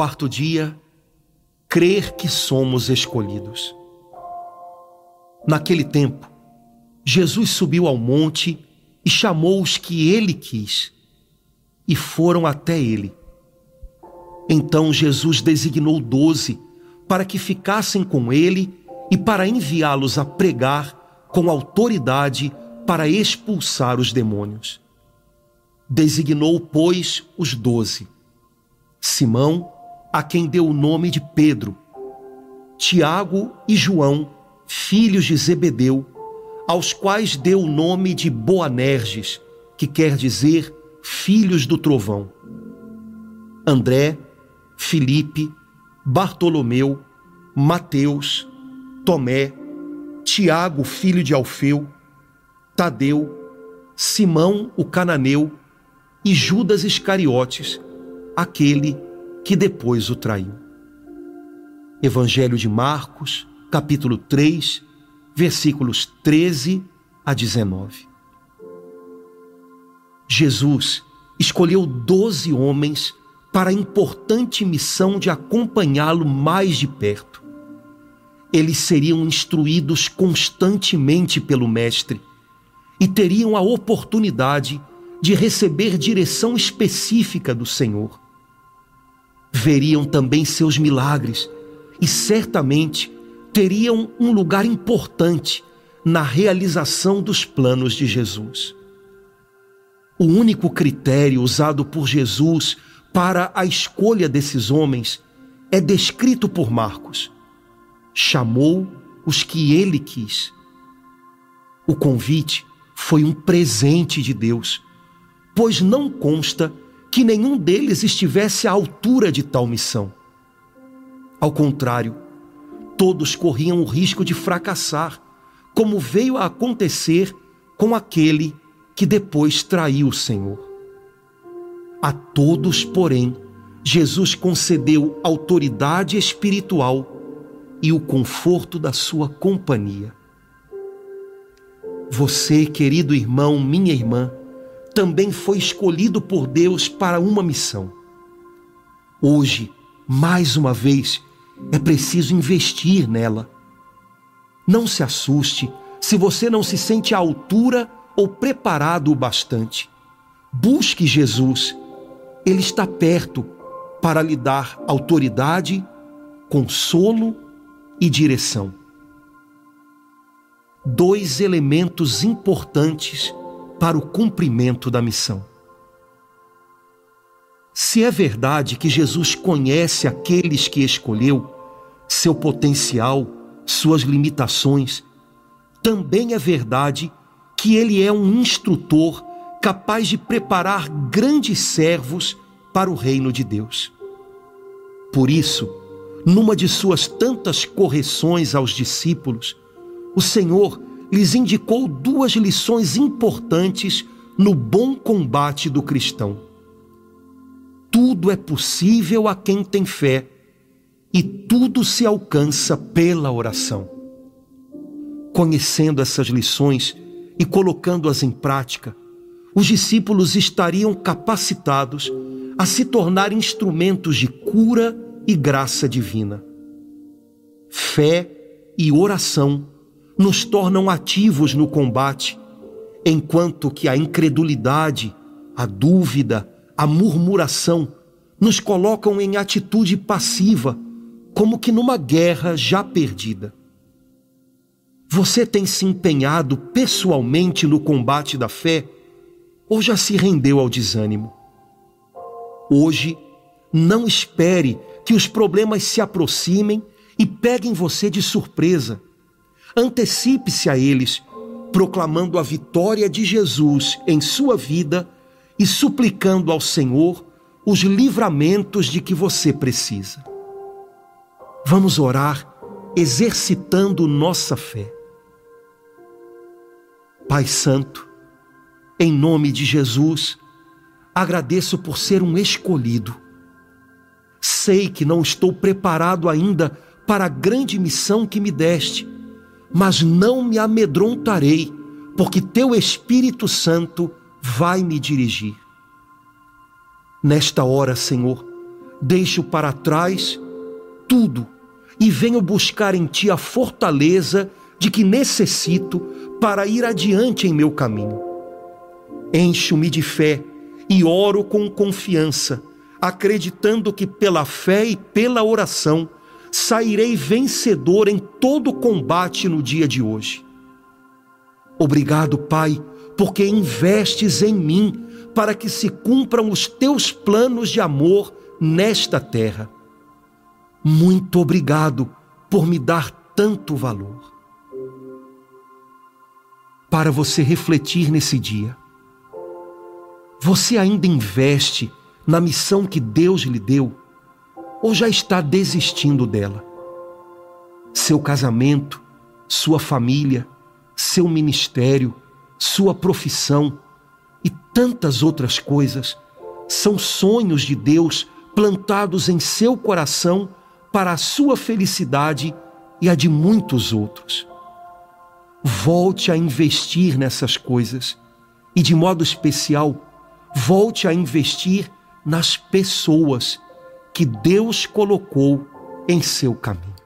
Quarto dia, crer que somos escolhidos. Naquele tempo, Jesus subiu ao monte e chamou os que ele quis, e foram até ele. Então Jesus designou doze para que ficassem com ele e para enviá-los a pregar com autoridade para expulsar os demônios. Designou, pois, os doze: Simão, a quem deu o nome de Pedro, Tiago e João, filhos de Zebedeu, aos quais deu o nome de Boanerges, que quer dizer filhos do trovão. André, Filipe, Bartolomeu, Mateus, Tomé, Tiago, filho de Alfeu, Tadeu, Simão, o cananeu e Judas Iscariotes, aquele que depois o traiu. Evangelho de Marcos, capítulo 3, versículos 13 a 19. Jesus escolheu doze homens para a importante missão de acompanhá-lo mais de perto. Eles seriam instruídos constantemente pelo Mestre e teriam a oportunidade de receber direção específica do Senhor. Veriam também seus milagres e certamente teriam um lugar importante na realização dos planos de Jesus. O único critério usado por Jesus para a escolha desses homens é descrito por Marcos. Chamou os que ele quis. O convite foi um presente de Deus, pois não consta que nenhum deles estivesse à altura de tal missão. Ao contrário, todos corriam o risco de fracassar, como veio a acontecer com aquele que depois traiu o Senhor. A todos, porém, Jesus concedeu autoridade espiritual e o conforto da sua companhia. Você, querido irmão, minha irmã, também foi escolhido por Deus para uma missão. Hoje, mais uma vez, é preciso investir nela. Não se assuste se você não se sente à altura ou preparado o bastante. Busque Jesus ele está perto para lhe dar autoridade, consolo e direção. Dois elementos importantes para o cumprimento da missão. Se é verdade que Jesus conhece aqueles que escolheu, seu potencial, suas limitações, também é verdade que ele é um instrutor capaz de preparar grandes servos para o reino de Deus. Por isso, numa de suas tantas correções aos discípulos, o Senhor lhes indicou duas lições importantes no bom combate do cristão. Tudo é possível a quem tem fé, e tudo se alcança pela oração. Conhecendo essas lições e colocando-as em prática, os discípulos estariam capacitados a se tornar instrumentos de cura e graça divina. Fé e oração nos tornam ativos no combate, enquanto que a incredulidade, a dúvida, a murmuração nos colocam em atitude passiva, como que numa guerra já perdida. Você tem se empenhado pessoalmente no combate da fé? ou já se rendeu ao desânimo? Hoje, não espere que os problemas se aproximem e peguem você de surpresa. Antecipe-se a eles, proclamando a vitória de Jesus em sua vida e suplicando ao Senhor os livramentos de que você precisa. Vamos orar exercitando nossa fé. Pai Santo, em nome de Jesus, agradeço por ser um escolhido. Sei que não estou preparado ainda para a grande missão que me deste, mas não me amedrontarei, porque teu Espírito Santo vai me dirigir. Nesta hora, Senhor, deixo para trás tudo e venho buscar em Ti a fortaleza de que necessito para ir adiante em meu caminho. Encho-me de fé e oro com confiança, acreditando que pela fé e pela oração sairei vencedor em todo combate no dia de hoje. Obrigado, Pai, porque investes em mim para que se cumpram os teus planos de amor nesta terra. Muito obrigado por me dar tanto valor. Para você refletir nesse dia, você ainda investe na missão que Deus lhe deu ou já está desistindo dela? Seu casamento, sua família, seu ministério, sua profissão e tantas outras coisas são sonhos de Deus plantados em seu coração para a sua felicidade e a de muitos outros. Volte a investir nessas coisas e, de modo especial, volte a investir nas pessoas que Deus colocou em seu caminho.